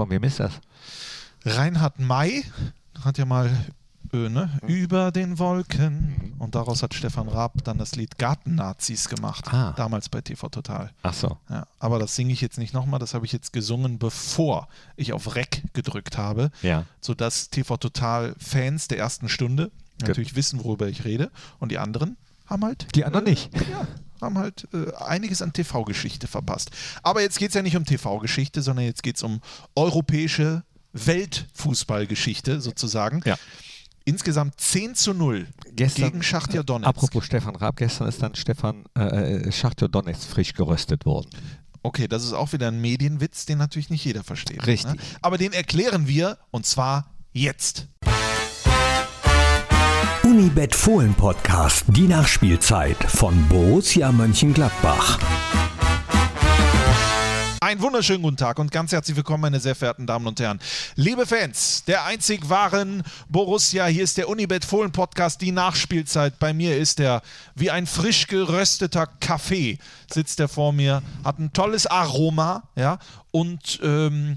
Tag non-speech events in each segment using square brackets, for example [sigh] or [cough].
Von wem ist das? Reinhard May hat ja mal äh, ne? über den Wolken und daraus hat Stefan Raab dann das Lied Gartennazis gemacht, Ah. damals bei TV Total. Ach so. Ja, aber das singe ich jetzt nicht nochmal, das habe ich jetzt gesungen, bevor ich auf Rec gedrückt habe, Ja. sodass TV Total Fans der ersten Stunde natürlich wissen, worüber ich rede und die anderen haben halt Die anderen nicht. ja, haben halt äh, einiges an TV-Geschichte verpasst. Aber jetzt geht es ja nicht um TV-Geschichte, sondern jetzt geht es um europäische Weltfußballgeschichte sozusagen. Ja. Insgesamt 10 zu 0 Gestern, gegen Schachtja Donetsk. Apropos Stefan Raab, gestern ist dann Stefan äh, äh, Schachtjo Donetsk frisch geröstet worden. Okay, das ist auch wieder ein Medienwitz, den natürlich nicht jeder versteht. Richtig. Ne? Aber den erklären wir und zwar jetzt. Unibet Fohlen Podcast, die Nachspielzeit von Borussia Mönchengladbach. Einen wunderschönen guten Tag und ganz herzlich willkommen, meine sehr verehrten Damen und Herren. Liebe Fans, der einzig wahren Borussia, hier ist der Unibet Fohlen Podcast, die Nachspielzeit. Bei mir ist der wie ein frisch gerösteter Kaffee, sitzt er vor mir, hat ein tolles Aroma, ja, und ähm,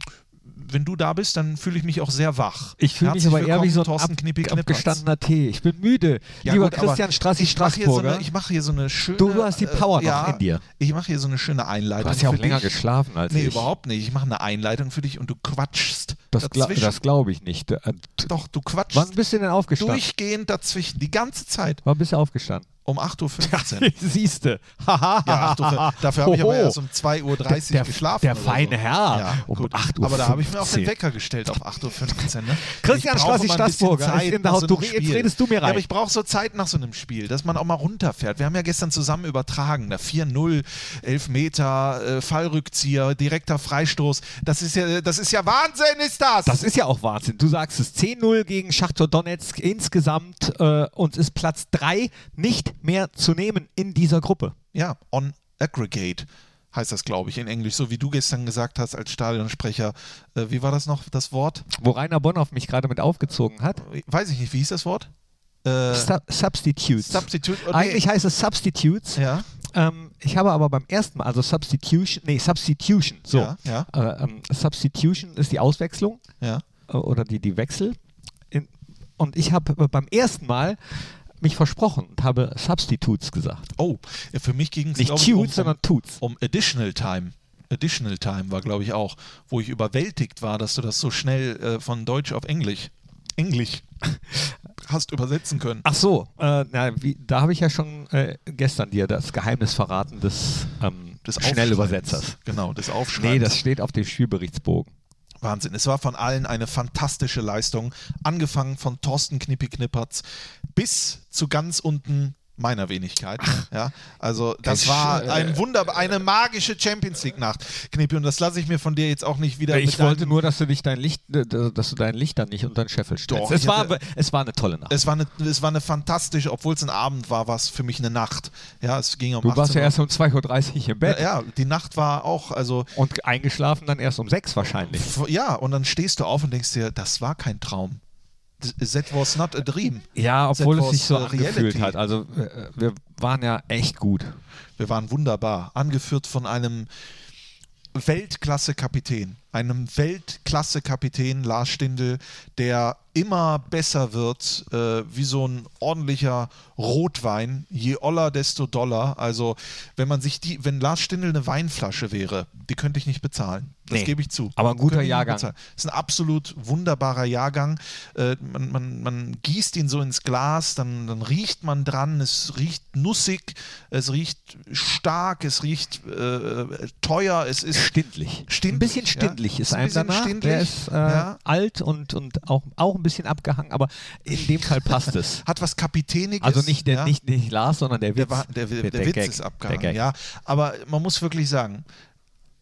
wenn du da bist, dann fühle ich mich auch sehr wach. Ich fühle mich aber eher wie so ein Thorsten ab, Knippi-Knippertz. abgestandener Tee. Ich bin müde. Ja, Lieber gut, Christian Strassi ich mache hier, so Straßburger. eine- ich mache hier so eine schöne. Du hast die Power äh, noch ja, in dir. Ich mache hier so eine schöne Einleitung. du hast ja auch länger dich. geschlafen als Nee, ich. überhaupt nicht. Ich mache eine Einleitung für dich und du quatschst Das, gla das glaube ich nicht. Äh, Doch, du quatschst Wann bist du denn aufgestanden? durchgehend dazwischen, die ganze Zeit. Wann bist du aufgestanden? Um 8.15 Uhr. [laughs] Siehste. Ja, 8 Uhr, dafür habe ich aber erst um 2.30 Uhr Der- geschlafen. der oder feine so. Herr. Ja, Um gut. 8 Uhr Aber da habe ich mir auch den 15. Wecker gestellt auf 8.15 Uhr. Ne? Christian Strassi Straßburger Zeit in der so Du jetzt redest du mir Ja, rein. aber ich brauche so Zeit nach so einem Spiel, dass man auch mal runterfährt. Wir haben ja gestern zusammen übertragen. Da 4-0, Elfmeter, äh, Fallrückzieher, direkter Freistoß. Das ist ja, das ist ja Wahnsinn, ist das! Das ist ja auch Wahnsinn. Du sagst es 10-0 gegen Schachtor Donetsk insgesamt. Äh, uns ist Platz 3 nicht mehr zu nehmen in dieser Gruppe. Ja, on aggregate heißt das, glaube ich, in Englisch, so wie du gestern gesagt hast als Stadionsprecher. Äh, wie war das noch, das Wort? Wo Rainer Bonhoff mich gerade mit aufgezogen hat. Weiß ich nicht, wie hieß das Wort? Äh, Su Substitutes. Substitute. oh, nee. Eigentlich heißt es Substitutes. Ja, Ähm, ich habe aber beim ersten Mal, also Substitution, nee, Substitution, so. Ja, ja. Äh, ähm, Substitution ist die Auswechslung ja. äh, oder die, die Wechsel. In, und ich habe äh, beim ersten Mal mich versprochen und habe Substitutes gesagt. Oh, für mich ging es Nicht ich, um, Tutes, sondern Tuts. um Additional Time. Additional Time war, glaube ich, auch, wo ich überwältigt war, dass du das so schnell äh, von Deutsch auf Englisch, Englisch [laughs] hast übersetzen können. Ach so, äh, na, wie, da habe ich ja schon äh, gestern dir das Geheimnis verraten des, ähm, Des Schnellübersetzers. Genau, des Aufschreibens. Nee, das steht auf dem Spielberichtsbogen. Wahnsinn. Es war von allen eine fantastische Leistung. Angefangen von Thorsten Knippi Knippertz bis zu ganz unten meiner Wenigkeit. Ja, also das war äh, ein Wunder, eine magische Champions League Nacht, Knippi. Und das lasse ich mir von dir jetzt auch nicht wieder. Ich wollte nur, dass du dich dein Licht, äh, dass du dein Licht dann nicht unter den Scheffel stellst. Doch, es, war, hatte- es war eine tolle Nacht. Es war eine, es war eine fantastische, obwohl es ein Abend war, war es für mich eine Nacht. Ja, es ging um Du warst 18 ja erst um 2.30 Uhr im Bett Ja, die Nacht war auch, also und eingeschlafen dann erst um 6 wahrscheinlich. ja, und dann stehst du auf und denkst dir, das war kein Traum. That was not a dream. Ja, obwohl es sich so angefühlt hat. Also äh, wir waren ja echt gut. Wir waren wunderbar, angeführt von einem Weltklasse-Kapitän, einem Weltklasse-Kapitän Lars Stindl, der immer besser wird, äh, wie so ein ordentlicher Rotwein. Je oller, desto doller. Also, wenn man sich die, wenn Lars Stindl eine Weinflasche wäre, die könnte ich nicht bezahlen. Das Nee. gebe ich zu. Aber ein guter Jahrgang. Das ist ein absolut wunderbarer Jahrgang. Äh, man, man, man gießt ihn so ins Glas, dann, dann riecht man dran, es riecht nussig, es riecht stark, es riecht äh, teuer, es ist Stindlich. Stindlich, ein bisschen ja. Stindlich ist Ist ein einem bisschen danach. stindlich, Der ist äh, ja. alt und, und auch, auch ein bisschen abgehangen, aber in dem Fall passt es. [laughs] hat was Kapitäniges. Also nicht, der, ja. nicht, nicht Lars, sondern der Witz. Der, der, der, der, Witz Gag. ist abgehangen, ja. Aber man muss wirklich sagen,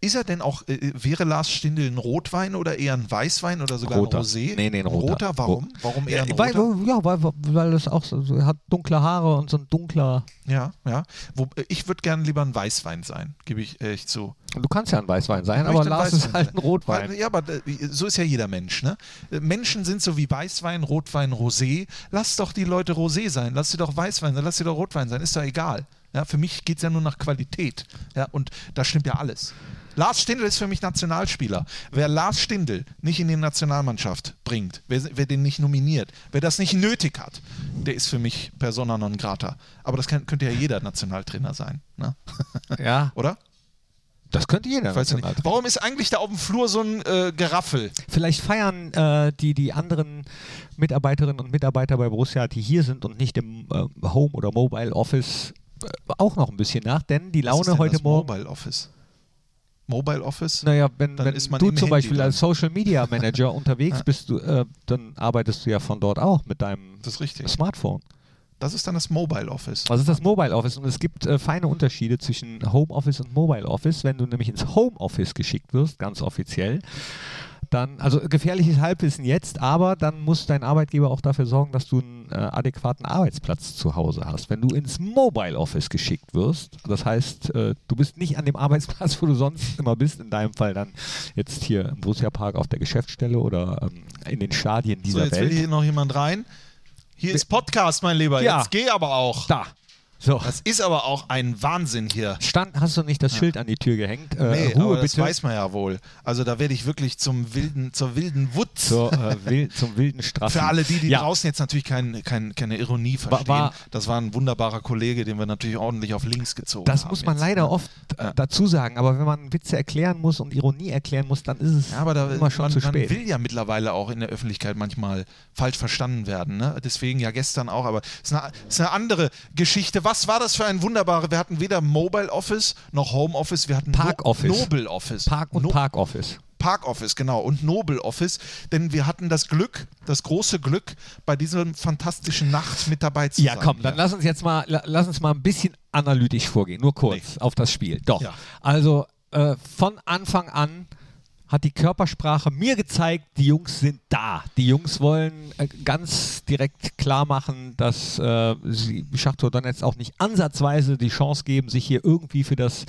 ist er denn auch, äh, wäre Lars Stindl ein Rotwein oder eher ein Weißwein oder sogar Roter. ein Rosé? Nee, nee, ein roter. Warum? Ro- Warum eher ein Ja, weil, roter? ja, weil, weil es auch so, er hat dunkle Haare und so ein dunkler. Ja, ja. Wo, äh, ich würde gerne lieber ein Weißwein sein, gebe ich echt zu. Du kannst ja ein Weißwein sein, aber Lars ist Weißwein halt sein. ein Rotwein. Weil- Ja, aber äh, so ist ja jeder Mensch, ne? Äh, Menschen sind so wie Weißwein, Rotwein, Rosé. Lass doch die Leute Rosé sein, lass sie doch Weißwein sein, lass sie doch Rotwein sein, ist doch egal. Ja, für mich geht es ja nur nach Qualität. Ja, und da stimmt ja alles. Lars Stindl ist für mich Nationalspieler. Wer Lars Stindl nicht in die Nationalmannschaft bringt, wer, wer den nicht nominiert, wer das nicht nötig hat, der ist für mich persona non grata. Aber das kann, könnte ja jeder Nationaltrainer sein, ne? [laughs] Ja, oder? das könnte jeder. Warum ist eigentlich da auf dem Flur so ein äh, Geraffel? Vielleicht feiern äh, die, die anderen Mitarbeiterinnen und Mitarbeiter bei Borussia, die hier sind und nicht im äh, Home- oder Mobile Office, äh, auch noch ein bisschen nach, denn die Was ist Laune denn heute Morgen. Mobile Office. Mobile Office? Naja, wenn, Dann wenn du zum Beispiel drin. als Social Media Manager [laughs] unterwegs Ja. bist, du, äh, dann arbeitest du ja von dort auch mit deinem. Smartphone. Das ist dann das Mobile Office. Was ist das Mobile Office? Und es gibt äh, feine Unterschiede zwischen Home Office und Mobile Office. Wenn du nämlich ins Home Office geschickt wirst, ganz offiziell, dann, also gefährliches Halbwissen jetzt, aber dann muss dein Arbeitgeber auch dafür sorgen, dass du einen äh, adäquaten Arbeitsplatz zu Hause hast. Wenn du ins Mobile Office geschickt wirst, das heißt, äh, du bist nicht an dem Arbeitsplatz, [laughs] wo du sonst immer bist, in deinem Fall dann jetzt hier im Borussia Park auf der Geschäftsstelle oder ähm, in den Stadien So, dieser jetzt will Welt. hier noch jemand rein. Hier ist Podcast, mein Lieber. Ja. Jetzt geh aber auch. da. So. Das ist aber auch ein Wahnsinn hier. Stand, hast du nicht das Schild an die Tür gehängt? Äh, Nee, Ruhe das bitte. weiß man ja wohl. Also da werde ich wirklich zum wilden, zur wilden Wutz. zur, äh, wild, zum wilden Strafen. Für alle die, die ja. draußen jetzt natürlich kein, kein, keine Ironie verstehen, war- das war ein wunderbarer Kollege, den wir natürlich ordentlich auf links gezogen Das haben. muss man jetzt, leider ne? oft äh, Ja. dazu sagen, aber wenn man Witze erklären muss und Ironie erklären muss, dann ist es Ja, aber da, immer schon man, zu man spät. will ja mittlerweile auch in der Öffentlichkeit manchmal falsch verstanden werden. Ne? Deswegen ja gestern auch, aber es ist, eine- ist eine andere Geschichte. Was war das für ein wunderbarer? Wir hatten weder Mobile Office noch Home Office, wir hatten Park no Office. Nobel Office. Park und No- Park Office. Park Office, genau, und Nobel Office, denn wir hatten das Glück, das große Glück, bei dieser fantastischen Nacht mit dabei zu Ja, sein. komm, dann lass uns jetzt mal, la- lass uns mal ein bisschen analytisch vorgehen, nur kurz auf das Spiel. Doch. Ja. Also äh, von Anfang an hat die Körpersprache mir gezeigt, die Jungs sind da. Die Jungs wollen äh, ganz direkt klar machen, dass äh, sie Schachtor Donetsk auch nicht ansatzweise die Chance geben, sich hier irgendwie für das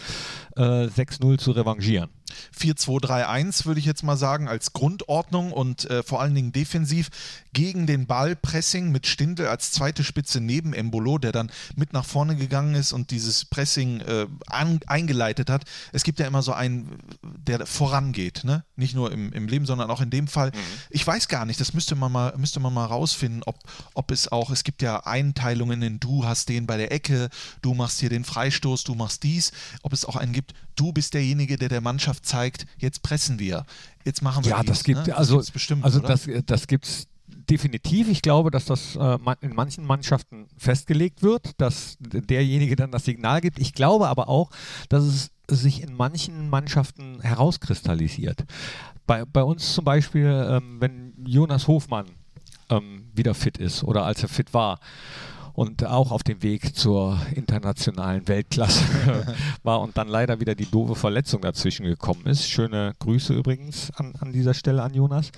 äh, 6-0 zu revanchieren. 4-2-3-1 würde ich jetzt mal sagen, als Grundordnung und äh, vor allen Dingen defensiv gegen den Ball Pressing mit Stindl als zweite Spitze neben Embolo, der dann mit nach vorne gegangen ist und dieses Pressing äh, an, eingeleitet hat. Es gibt ja immer so einen, der vorangeht, ne? nicht nur im, im Leben, sondern auch in dem Fall. Ich weiß gar nicht, das müsste man mal, müsste man mal rausfinden, ob, ob es auch, es gibt ja Einteilungen in du hast den bei der Ecke, du machst hier den Freistoß, du machst dies, ob es auch einen gibt, du bist derjenige, der der Mannschaft zeigt, jetzt pressen wir, jetzt machen wir Ja, dies, das gibt ne? also bestimmt, also oder? das das gibt's definitiv. Ich glaube, dass das äh, in manchen Mannschaften festgelegt wird, dass derjenige dann das Signal gibt. Ich glaube aber auch, dass es sich in manchen Mannschaften herauskristallisiert. Bei, bei uns zum Beispiel, ähm, wenn Jonas Hofmann ähm, wieder fit ist oder als er fit war und auch auf dem Weg zur internationalen Weltklasse [laughs] war und dann leider wieder die doofe Verletzung dazwischen gekommen ist. Schöne Grüße übrigens an, an dieser Stelle an Jonas.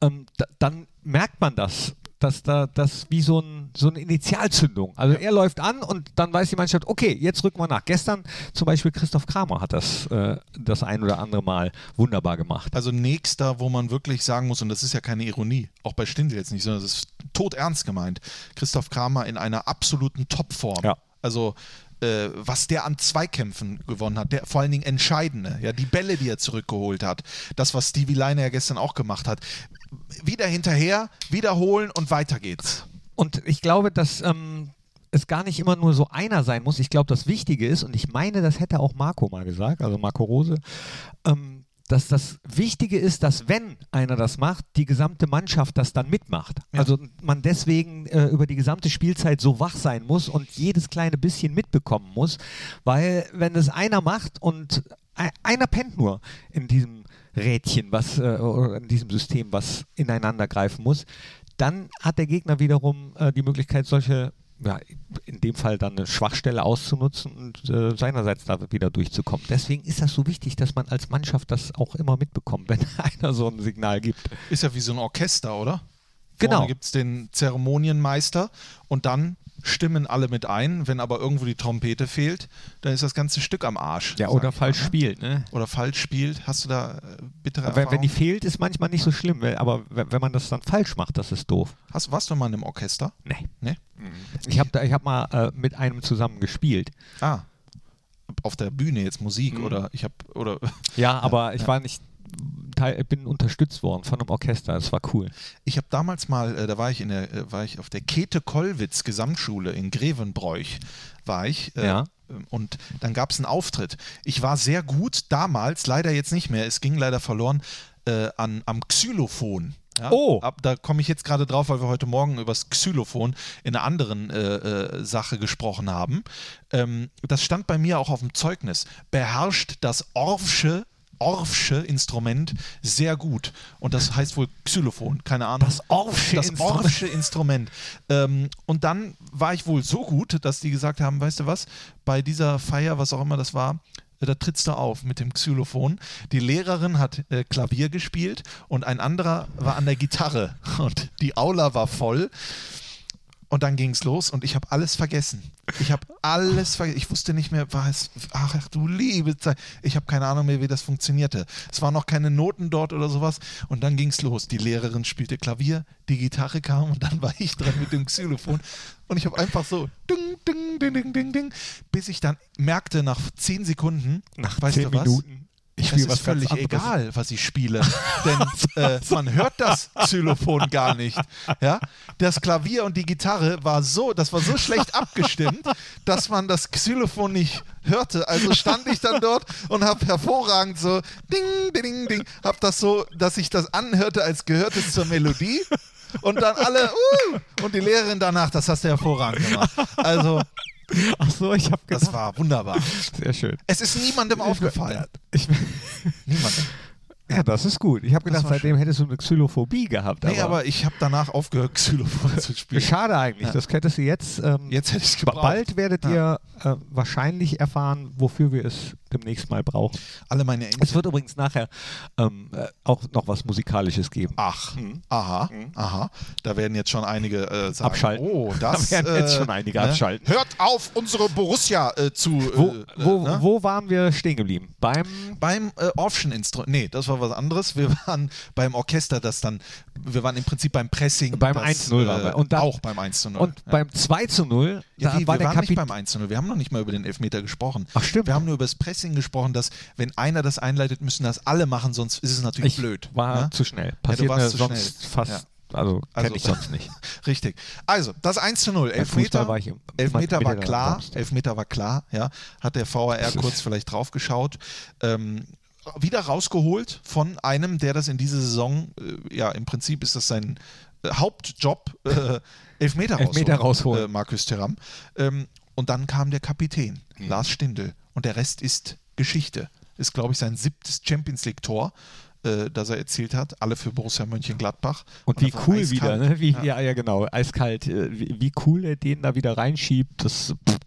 Ähm, da, dann merkt man das, dass da das wie so, ein, so eine Initialzündung. Also er läuft an und dann weiß die Mannschaft, okay, jetzt rücken wir nach. Gestern zum Beispiel Christoph Kramer hat das äh, das ein oder andere Mal wunderbar gemacht. Also nächster, wo man wirklich sagen muss, und das ist ja keine Ironie, auch bei Stindl jetzt nicht, sondern das ist todernst gemeint, Christoph Kramer in einer absoluten Topform. Ja. Also äh, was der an Zweikämpfen gewonnen hat, der vor allen Dingen entscheidende, ja, die Bälle, die er zurückgeholt hat, das, was Stevie Leiner ja gestern auch gemacht hat, wieder hinterher, wiederholen und weiter geht's. Und ich glaube, dass ähm, es gar nicht immer nur so einer sein muss. Ich glaube, das Wichtige ist, und ich meine, das hätte auch Marco mal gesagt, also Marco Rose, ähm, dass das Wichtige ist, dass wenn einer das macht, die gesamte Mannschaft das dann mitmacht. Ja. Also man deswegen äh, über die gesamte Spielzeit so wach sein muss und jedes kleine bisschen mitbekommen muss, weil wenn es einer macht und e- einer pennt nur in diesem Rädchen, was äh, in diesem System, was ineinander greifen muss, dann hat der Gegner wiederum äh, die Möglichkeit, solche, ja, in dem Fall dann eine Schwachstelle auszunutzen und äh, seinerseits da wieder durchzukommen. Deswegen ist das so wichtig, dass man als Mannschaft das auch immer mitbekommt, [laughs] wenn einer so ein Signal gibt. Ist ja wie so ein Orchester, oder? Genau. Vorne gibt es den Zeremonienmeister und dann stimmen alle mit ein. Wenn aber irgendwo die Trompete fehlt, dann ist das ganze Stück am Arsch. Ja, oder ich falsch mal, ne? spielt, ne? Oder falsch spielt. Hast du da äh, bittere Wenn, wenn die fehlt, ist manchmal nicht so schlimm, aber wenn man das dann falsch macht, das ist doof. Hast, warst du mal in einem Orchester? Nee. Ne? Ich habe hab mal äh, mit einem zusammen gespielt. Ah. auf der Bühne jetzt Musik Mhm. oder ich habe oder Ja, [laughs] aber ich ja. war nicht. Teil, bin unterstützt worden von einem Orchester. Das war cool. Ich habe damals mal, äh, da war ich in der, äh, war ich auf der Käthe-Kollwitz Gesamtschule in Grevenbroich, war ich. Äh, Ja. ähm, Und dann gab es einen Auftritt. Ich war sehr gut damals, leider jetzt nicht mehr, es ging leider verloren, äh, an, am Xylophon. Ja? Oh. Ab, da komme ich jetzt gerade drauf, weil wir heute Morgen über das Xylophon in einer anderen äh, äh, Sache gesprochen haben. Ähm, das stand bei mir auch auf dem Zeugnis. Beherrscht das Orffsche Orffsche Instrument sehr gut. Und das heißt wohl Xylophon, keine Ahnung. Das Orffsche das Instrument. Orffsche Instrument. Ähm, und dann war ich wohl so gut, dass die gesagt haben, weißt du was, bei dieser Feier, was auch immer das war, äh, da trittst du auf mit dem Xylophon. Die Lehrerin hat äh, Klavier gespielt und ein anderer war an der Gitarre. Und die Aula war voll. Und dann ging es los und ich habe alles vergessen. Ich habe alles vergessen. Ich wusste nicht mehr, was. Ach, ach du liebe Zeit. Ich habe keine Ahnung mehr, wie das funktionierte. Es waren noch keine Noten dort oder sowas. Und dann ging es los. Die Lehrerin spielte Klavier, die Gitarre kam und dann war ich dran mit dem Xylophon. Und ich habe einfach so ding, ding, ding, ding, ding, ding, bis ich dann merkte, nach zehn Sekunden, Nach weißt zehn du was? Minuten. Ich Es spiele ist was ganz völlig egal, was ich spiele, [laughs] denn äh, man hört das Xylophon gar nicht. Ja? Das Klavier und die Gitarre war so, das war so schlecht [laughs] abgestimmt, dass man das Xylophon nicht hörte. Also stand ich dann dort und habe hervorragend so ding, ding, ding, habe das so, dass sich das anhörte, als gehört es zur Melodie. Und dann alle, uh, und die Lehrerin danach, das hast du hervorragend gemacht. Also, Ach so, ich habe das gedacht. war wunderbar. Sehr schön. Es ist niemandem aufgefallen. Ich, [laughs] Niemandem. ja, das ist gut. Ich habe gedacht, seitdem hättest du eine Xylophobie gehabt. Nee, aber ich habe danach aufgehört, [laughs] Xylophon zu spielen. Schade eigentlich. Das hättest du jetzt. Ähm, Jetzt hätte ich es gebraucht. Bald werdet ihr äh, wahrscheinlich erfahren, wofür wir es demnächst mal brauchen. Alle meine Es Enkel. wird übrigens nachher ähm, äh, auch noch was Musikalisches geben. Ach, Mhm. aha, aha. Da werden jetzt schon einige äh, sagen, Abschalten. oh, [laughs] das Da werden jetzt äh, schon einige abschalten. Hört auf, unsere Borussia äh, zu. Wo, äh, wo, ne? wo waren wir stehen geblieben? Beim. Beim äh, Orffschen Instrument, nee, das war was anderes. Wir waren beim Orchester, das dann, wir waren im Prinzip beim Pressing. Beim das, 1-0 waren wir. Und dann- auch beim 1 zu 0. Und ja. beim 2 zu 0, Ja, wie, war wir der waren nicht Kapitän. beim 1 zu 0. Wir haben noch nicht mal über den Elfmeter gesprochen. Ach, stimmt. Wir haben nur über das Pressing gesprochen, dass wenn einer das einleitet, müssen das alle machen, sonst ist es natürlich Ich blöd. war ne? zu schnell. Ja, Passiert warst mir sonst schnell. fast. Ja. Also, kenne Also- ich sonst nicht. [laughs] Richtig. Also, das 1 zu 0. Beim Elfmeter, war ich Elfmeter war klar. Elfmeter war klar, ja. Hat der VAR kurz vielleicht drauf geschaut. Ähm, wieder rausgeholt von einem, der das in dieser Saison, äh, ja, im Prinzip ist das sein äh, Hauptjob, äh, [laughs] Elfmeter, Elfmeter rausholen, rausholen. Äh, Markus Thuram. Ähm, und dann kam der Kapitän, Mhm. Lars Stindl. Und der Rest ist Geschichte. Ist, glaube ich, sein siebtes Champions League-Tor, äh, das er erzielt hat. Alle für Borussia Mönchengladbach. Und wie das war cool eiskalt. wieder, ne? Wie, Ja. ja. ja, genau. Eiskalt. äh, Wie, wie cool er den da wieder reinschiebt. Das pff,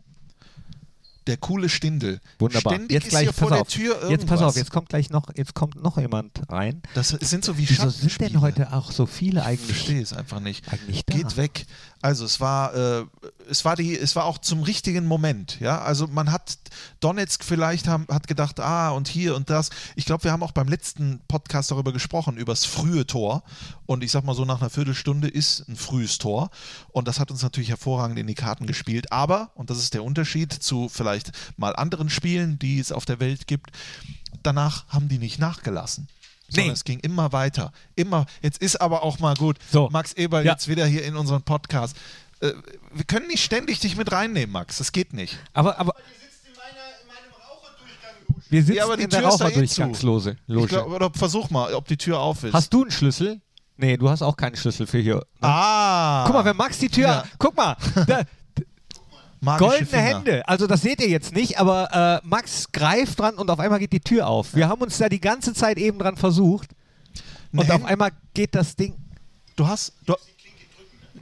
Der coole Stindel. wunderbar. Ständig jetzt gleich, pass der auf. Jetzt pass auf, jetzt kommt gleich noch, jetzt kommt noch jemand rein. Das sind so wie Wieso sind denn heute auch so viele Ich eigentlich, verstehe es einfach nicht. eigentlich da? Geht weg. Also es war, äh, es war die, es war auch zum richtigen Moment. Ja, also man hat Donetsk vielleicht haben, hat gedacht, ah und hier und das. Ich glaube, wir haben auch beim letzten Podcast darüber gesprochen über das frühe Tor. Und ich sag mal so nach einer Viertelstunde ist ein frühes Tor. Und das hat uns natürlich hervorragend in die Karten gespielt. Aber und das ist der Unterschied zu vielleicht mal anderen Spielen, die es auf der Welt gibt. Danach haben die nicht nachgelassen. Nee. es ging immer weiter. Immer. Jetzt ist aber auch mal gut. So. Max Eberl Ja. jetzt wieder hier in unseren Podcast. Äh, wir können nicht ständig dich mit reinnehmen, Max. Das geht nicht. Aber, aber wir sitzen Ja, aber die in der Tür eh Raucherdurchgangslose. Ich Loge. glaub, oder versuch mal, ob die Tür auf ist. Hast du einen Schlüssel? Nee, du hast auch keinen Schlüssel für hier. ne? ah. Guck mal, wenn Max die Tür. Ja. Guck mal, [laughs] da, Magische goldene Finger. Hände. Also das seht ihr jetzt nicht, aber äh, Max greift dran und auf einmal geht die Tür auf. Wir haben uns da die ganze Zeit eben dran versucht Eine und auf Hän- einmal geht das Ding. Du hast. Du,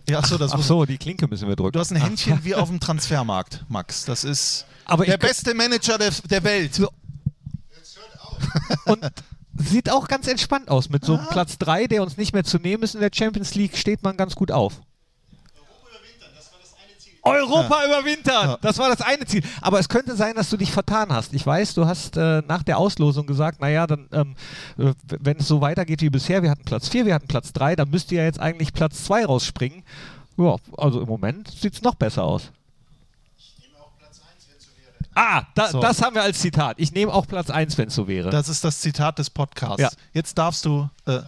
ja, ach so, das Ach muss- so, die Klinke müssen wir drücken. Du hast ein Ach, Händchen [laughs] wie auf dem Transfermarkt, Max. Das ist Aber der beste Manager der, der Welt. So. [laughs] Und sieht auch ganz entspannt aus. Mit so einem Platz 3, der uns nicht mehr zu nehmen ist in der Champions League, steht man ganz gut auf. Europa überwintern, das war das eine Ziel. Aber es könnte sein, dass du dich vertan hast. Ich weiß, du hast äh, nach der Auslosung gesagt, naja, dann, ähm, äh, wenn es so weitergeht wie bisher, wir hatten Platz 4, wir hatten Platz 3, dann müsste ja jetzt eigentlich Platz 2 rausspringen. Ja, also im Moment sieht es noch besser aus. Ah, da, So. das haben wir als Zitat. Ich nehme auch Platz 1, wenn es so wäre. Das ist das Zitat des Podcasts. Ja. Jetzt darfst du. Äh,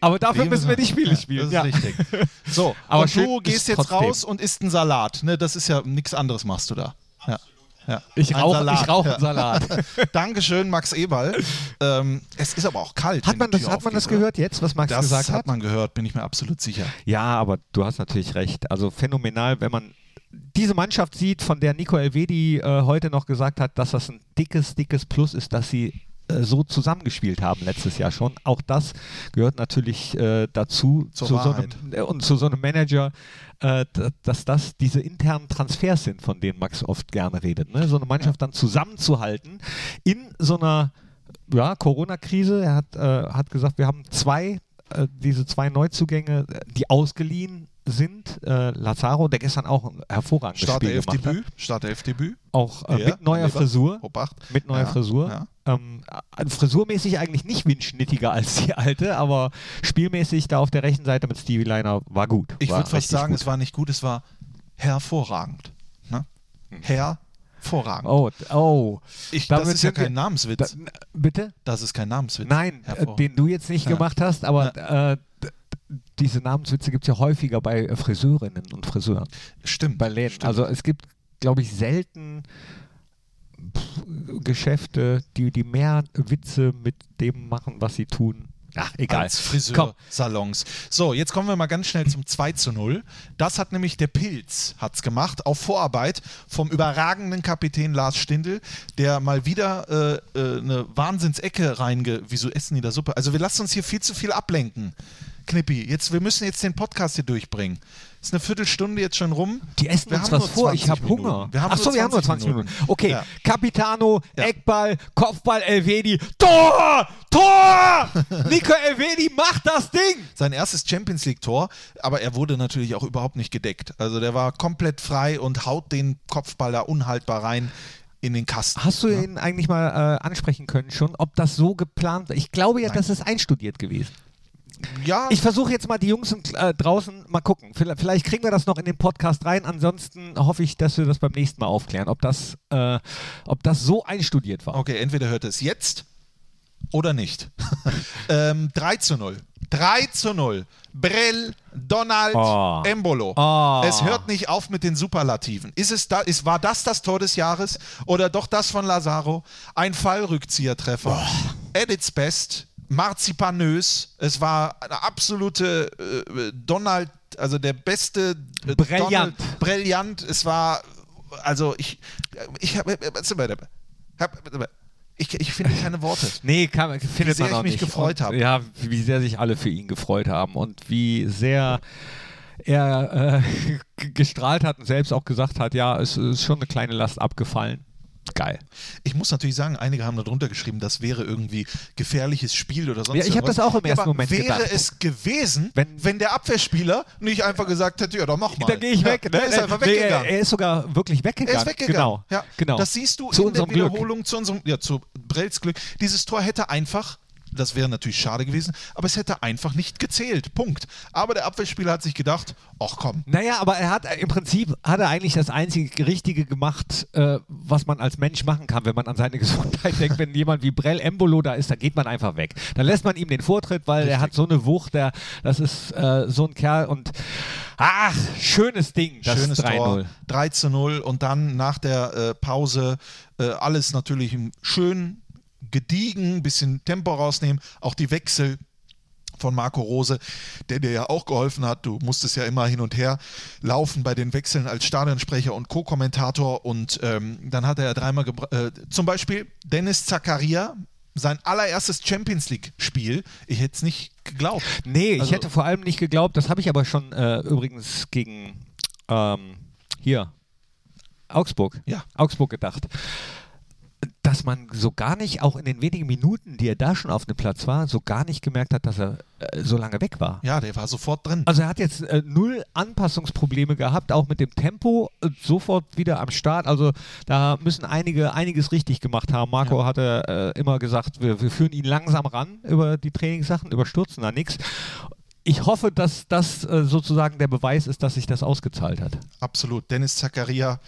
aber dafür müssen wir die Spiele Ja, spielen. Das ist richtig. [laughs] So, Aber du gehst jetzt trotzdem. raus und isst einen Salat. Ne, das ist ja nichts anderes machst du da. Ja. Ja. Ich rauche Salat. ich rauch Ja. einen Salat. [laughs] Dankeschön, Max Eberl. Ähm, es ist aber auch kalt. Hat man das, hat man das gehört jetzt, was Max Das gesagt hat hat? man gehört, bin ich mir absolut sicher. Ja, aber du hast natürlich recht. Also phänomenal, wenn man diese Mannschaft sieht, von der Nico Elvedi äh, heute noch gesagt hat, dass das ein dickes, dickes Plus ist, dass sie so zusammengespielt haben letztes Jahr schon. Auch das gehört natürlich äh, dazu Zur zu so einem, äh, und zu so einem Manager, äh, dass das diese internen Transfers sind, von denen Max oft gerne redet. Ne? So eine Mannschaft dann zusammenzuhalten in so einer ja, Corona-Krise. Er hat, äh, hat gesagt, wir haben zwei, äh, diese zwei Neuzugänge, äh, die ausgeliehen sind. Äh, Lazaro, der gestern auch ein hervorragendes Spiel gemacht hat. Startelf-Debüt. Auch äh, Ja, mit neuer Leber. Frisur. Obacht. Mit neuer Ja, Frisur. ja. Ähm, äh, frisurmäßig eigentlich nicht windschnittiger als die alte, aber spielmäßig da auf der rechten Seite mit Stevie Liner war gut. Ich würde fast sagen, gut. es war nicht gut, es war hervorragend. Ne? Hervorragend. Oh, oh. ich, das ist ja kein Namenswitz. Da, bitte? das ist kein Namenswitz. Nein, äh, Hervor- den du jetzt nicht Ja. gemacht hast, aber äh, diese Namenswitze gibt es ja häufiger bei äh, Friseurinnen und Friseuren, Stimmt. bei Läden. Stimmt. Also es gibt, glaube ich, selten Geschäfte, die, die mehr Witze mit dem machen, was sie tun. Ach, egal. Als. Friseursalons. So, jetzt kommen wir mal ganz schnell zum 2 zu 0. Das hat nämlich der Pilz hat's gemacht, auf Vorarbeit vom überragenden Kapitän Lars Stindl, der mal wieder äh, äh, eine Wahnsinnsecke reinge... Wieso essen die da Suppe? Also wir lassen uns hier viel zu viel ablenken. Knippi, jetzt, wir müssen jetzt den Podcast hier durchbringen. Ist eine Viertelstunde jetzt schon rum. Die essen Wir uns haben was vor, ich 20 habe. Hunger. Wir haben Achso, wir haben nur 20 20 Minuten. Minuten. Okay, Ja. Capitano, Ja. Eckball, Kopfball, Elvedi, Tor! Tor! Nico Elvedi macht das Ding! sein erstes Champions League-Tor, aber er wurde natürlich auch überhaupt nicht gedeckt. Also der war komplett frei und haut den Kopfball da unhaltbar rein in den Kasten. Hast du ihn eigentlich mal äh, ansprechen können schon, ob das so geplant war? Ich glaube ja, das ist einstudiert gewesen. Ja, Ich versuche jetzt mal die Jungs äh, draußen mal gucken. Vielleicht, vielleicht kriegen wir das noch in den Podcast rein. Ansonsten hoffe ich, dass wir das beim nächsten Mal aufklären, ob das, äh, ob das so einstudiert war. okay, entweder hört es jetzt oder nicht. [laughs] ähm, 3 zu 0. 3 zu 0. Brell, Donald, Oh. Embolo. Oh. Es hört nicht auf mit den Superlativen. Ist es da, ist, war das das Tor des Jahres oder doch das von Lazaro? Ein Fallrückziehertreffer. At its best. Marzipanös. Es war eine absolute äh, Donald, also der beste äh, Brillant. Donald, brillant. Es war, also ich, ich habe, ich, ich finde keine Worte. [laughs] Nee, kann, findet sehr man ich auch mich nicht. gefreut und, hab. Ja, wie sehr sich alle für ihn gefreut haben und wie sehr er äh, [laughs] gestrahlt hat und selbst auch gesagt hat, ja, es ist schon eine kleine Last abgefallen. Geil. Ich muss natürlich sagen, einige haben darunter geschrieben, das wäre irgendwie gefährliches Spiel oder sonst Ja, ich hab irgendwas. das auch im ersten aber Moment wäre gedacht. es gewesen, wenn, Wenn- der Abwehrspieler nicht einfach gesagt hätte, ja, dann mach mal. Da gehe ich ja, weg. Ne? Der ist einfach Nee, weggegangen. Er, er ist sogar wirklich weggegangen. Er ist weggegangen. Genau. Ja, genau. Das siehst du Zu in der unserem Glück. Wiederholung, zu unserem, ja, zu Brells Glück. Dieses Tor hätte einfach, das wäre natürlich schade gewesen, aber es hätte einfach nicht gezählt. Punkt. Aber der Abwehrspieler hat sich gedacht, ach komm, Naja, aber er hat im Prinzip hat er eigentlich das einzige Richtige gemacht, äh, was man als Mensch machen kann, wenn man an seine [laughs] Gesundheit denkt. Wenn jemand wie Brell Embolo da ist, dann geht man einfach weg. Dann lässt man ihm den Vortritt, weil er hat so eine Wucht, der, das ist äh, so ein Kerl und ach, schönes Ding, das schönes 3-0. Tor. 3 zu 0 und dann nach der äh, Pause äh, alles natürlich schön gediegen, bisschen Tempo rausnehmen, auch die Wechsel von Marco Rose, der dir ja auch geholfen hat. Du musstest ja immer hin und her laufen bei den Wechseln als Stadionsprecher und Co-Kommentator. Und ähm, dann hat er ja dreimal äh, zum Beispiel Dennis Zakaria, sein allererstes Champions League-Spiel. Ich hätte es nicht geglaubt. Nee, ich Also- hätte vor allem nicht geglaubt, das habe ich aber schon äh, übrigens gegen ähm, hier Augsburg, Ja. Augsburg gedacht, dass man so gar nicht, auch in den wenigen Minuten, die er da schon auf dem Platz war, so gar nicht gemerkt hat, dass er äh, so lange weg war. Ja, der war sofort drin. Also er hat jetzt äh, null Anpassungsprobleme gehabt, auch mit dem Tempo äh, sofort wieder am Start. Also da müssen einige einiges richtig gemacht haben. Marco hatte äh, immer gesagt, wir, wir führen ihn langsam ran über die Trainingssachen, überstürzen da nichts. Ich hoffe, dass das äh, sozusagen der Beweis ist, dass sich das ausgezahlt hat. Absolut. Dennis Zakaria,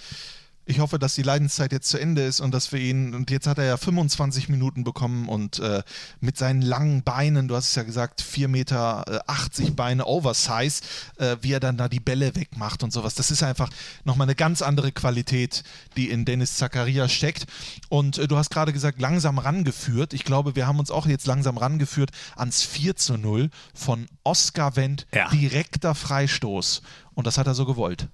Ich hoffe, dass die Leidenszeit jetzt zu Ende ist und dass wir ihn, und jetzt hat er ja 25 Minuten bekommen und äh, mit seinen langen Beinen, du hast es ja gesagt, 4,80 Meter äh, Beine Oversize, äh, wie er dann da die Bälle wegmacht und sowas. Das ist einfach nochmal eine ganz andere Qualität, die in Dennis Zakaria steckt. Und äh, du hast gerade gesagt, langsam rangeführt. Ich glaube, wir haben uns auch jetzt langsam rangeführt ans 4 zu 0 von Oscar Wendt, Ja. direkter Freistoß. Und das hat er so gewollt.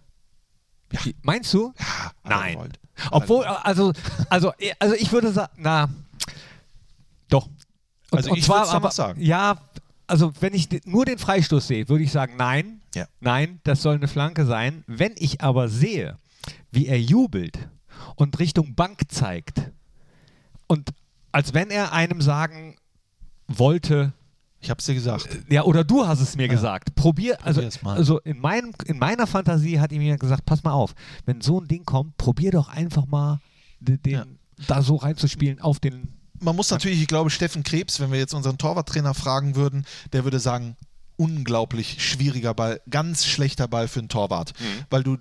Meinst du? Ja, Nein. gewollt. Obwohl, also, also, also ich würde sagen, na, doch. Und, Also und ich zwar aber, sagen. ja, also wenn ich nur den Freistoß sehe, würde ich sagen, nein, Ja. nein, das soll eine Flanke sein. Wenn ich aber sehe, wie er jubelt und Richtung Bank zeigt und als wenn er einem sagen wollte, Ich hab's dir gesagt. ja, oder du hast es mir gesagt. Probier, also, also in, meinem, in meiner Fantasie hat ihm jemand gesagt, pass mal auf, wenn so ein Ding kommt, probier doch einfach mal den, Ja. da so reinzuspielen auf den. Man muss natürlich, ich glaube, Steffen Krebs, wenn wir jetzt unseren Torwarttrainer fragen würden, der würde sagen, unglaublich schwieriger Ball, ganz schlechter Ball für einen Torwart, weil du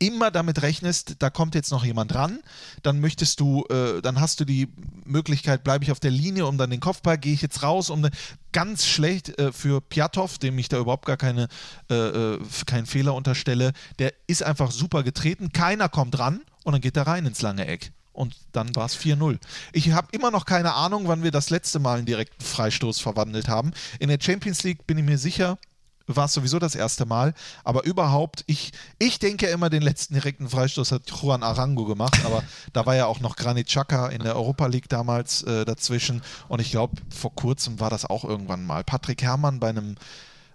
immer damit rechnest, da kommt jetzt noch jemand ran, dann möchtest du, äh, dann hast du die Möglichkeit, bleibe ich auf der Linie, um dann den Kopfball, gehe ich jetzt raus, um ganz schlecht äh, für Piatov, dem ich da überhaupt gar keine, äh, äh, keinen Fehler unterstelle, der ist einfach super getreten, keiner kommt ran und dann geht er rein ins lange Eck. Und dann war es 4-0. Ich habe immer noch keine Ahnung, wann wir das letzte Mal einen direkten Freistoß verwandelt haben. In der Champions League bin ich mir sicher, war es sowieso das erste Mal. Aber überhaupt, ich, ich denke immer, den letzten direkten Freistoß hat Juan Arango gemacht. Aber [laughs] da war ja auch noch Granit Xhaka in der Europa League damals äh, dazwischen. Und ich glaube, vor kurzem war das auch irgendwann mal. Patrick Herrmann bei einem,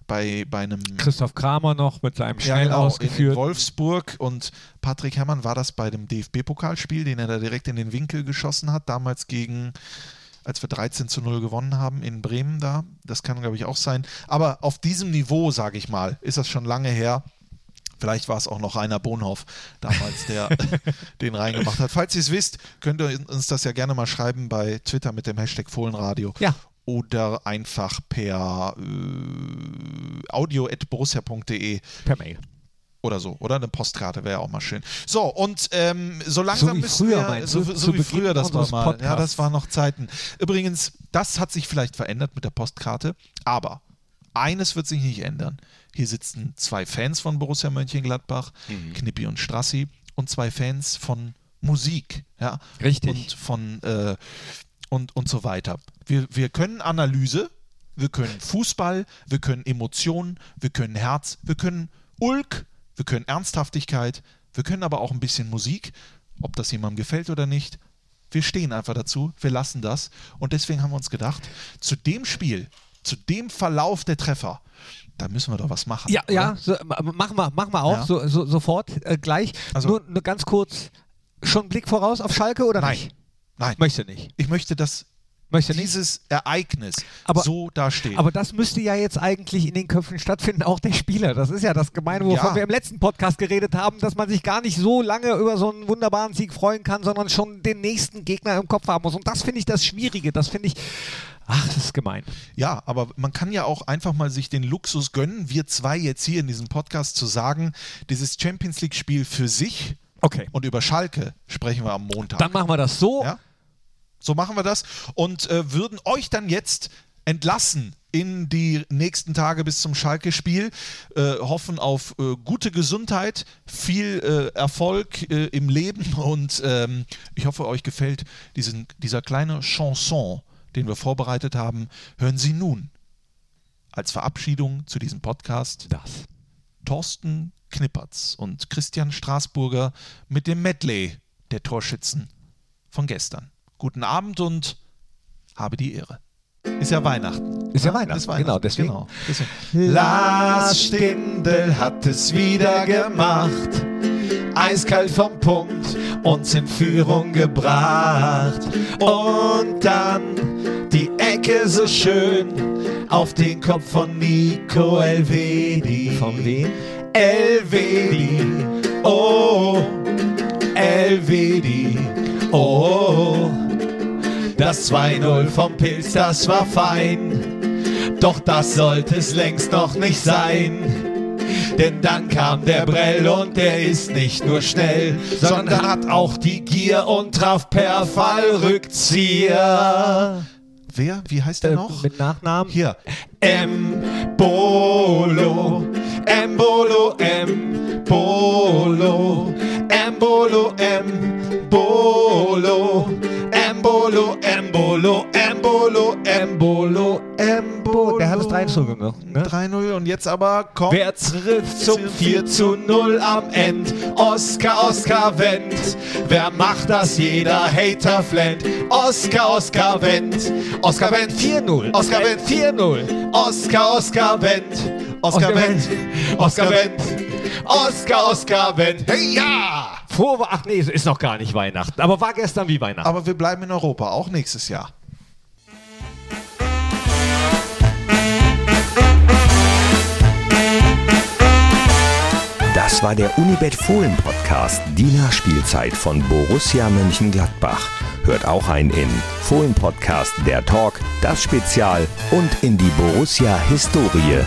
bei, bei einem Christoph Kramer noch mit seinem ja, schnell genau, in, in ausgeführt. Wolfsburg und Patrick Herrmann war das bei dem DFB-Pokalspiel, den er da direkt in den Winkel geschossen hat, damals gegen, als wir 13 zu 0 gewonnen haben in Bremen da. Das kann, glaube ich, auch sein. Aber auf diesem Niveau, sage ich mal, ist das schon lange her. Vielleicht war es auch noch Rainer Bonhoff damals, der [laughs] [laughs] den reingemacht hat. Falls ihr es wisst, könnt ihr uns das ja gerne mal schreiben bei Twitter mit dem Hashtag Fohlenradio. Ja. Oder einfach per äh, audio.borussia.de per Mail. Oder so, oder? Eine Postkarte wäre auch mal schön. So, und ähm, so langsam wie müssen früher, wir, so, so Zu wie früher das war mal. Ja, Podcasts. das waren noch Zeiten. Übrigens, das hat sich vielleicht verändert mit der Postkarte, aber eines wird sich nicht ändern. Hier sitzen zwei Fans von Borussia Mönchengladbach, Mhm. Knippi und Strassi, und zwei Fans von Musik, ja. Richtig. Und von äh, und, und so weiter. Wir, wir können Analyse, wir können Fußball, wir können Emotionen, wir können Herz, wir können Ulk, wir können Ernsthaftigkeit, wir können aber auch ein bisschen Musik, ob das jemandem gefällt oder nicht. Wir stehen einfach dazu, wir lassen das. Und deswegen haben wir uns gedacht, zu dem Spiel, zu dem Verlauf der Treffer, da müssen wir doch was machen. Ja, oder? ja, so, ma- machen wir, machen wir auch Ja. so, so, sofort äh, gleich. Also- Nur, nur ganz kurz, schon einen Blick voraus auf Schalke oder Nein, nicht? nein. Möchte nicht. Ich möchte, dass Möchte nicht. dieses Ereignis Aber- so dasteht. Aber das müsste ja jetzt eigentlich in den Köpfen stattfinden, auch der Spieler. Das ist ja das Gemeine, wovon Ja. wir im letzten Podcast geredet haben, dass man sich gar nicht so lange über so einen wunderbaren Sieg freuen kann, sondern schon den nächsten Gegner im Kopf haben muss. Und das finde ich das Schwierige. Das finde ich, ach, das ist gemein. Ja, aber man kann ja auch einfach mal sich den Luxus gönnen, wir zwei jetzt hier in diesem Podcast zu sagen, dieses Champions League-Spiel für sich Okay. und über Schalke sprechen wir am Montag. Dann machen wir das so. ja? So machen wir das und äh, würden euch dann jetzt entlassen in die nächsten Tage bis zum Schalke-Spiel, äh, hoffen auf äh, gute Gesundheit, viel äh, Erfolg äh, im Leben und ähm, ich hoffe, euch gefällt diesen, dieser kleine Chanson, den wir vorbereitet haben. Hören Sie nun als Verabschiedung zu diesem Podcast Das. Thorsten Knippertz und Christian Straßburger mit dem Medley der Torschützen von gestern. Guten Abend und habe die Ehre. Ist ja Weihnachten. Ist ja Weihnachten, genau, deswegen. Genau, deswegen. Lars Stindl hat es wieder gemacht. Eiskalt vom Punkt uns in Führung gebracht. Und dann die Ecke so schön auf den Kopf von Nico Elvedi. Von wem? Elvedi, oh, Elvedi, oh. Das 2-0 vom Pilz, das war fein. Doch das sollte es längst noch nicht sein. Denn dann kam der Brell und der ist nicht nur schnell, sondern hat auch die Gier und traf per Fallrückzieher. Wer? Wie heißt der Äh, noch? Mit Nachnamen? Hier. Embolo, Embolo, Embolo, Embolo, Embolo, Embolo, Embolo, Embolo, Embolo, Embolo. Der hat es 3 zu gemacht. Ne? 3-0 und jetzt aber kommt. Wer trifft zum 4 zu 0 am End? Oscar, Oscar Wendt. Wer macht das? Jeder Hater flennt. Oscar, Oscar Wendt. Oscar Wendt 4-0. Oscar Wendt 4-0. Oscar, Oscar Wendt. Oscar Wendt. Oscar Wendt. Oscar, Oscar Wendt. Hey ja! Frohe Ach nee, es ist noch gar nicht Weihnachten. Aber war gestern wie Weihnachten. Aber wir bleiben in Europa, auch nächstes Jahr. Das war der Unibet Fohlen Podcast, die Nachspielzeit von Borussia Mönchengladbach. Hört auch ein in Fohlen Podcast, der Talk, das Spezial und in die Borussia Historie.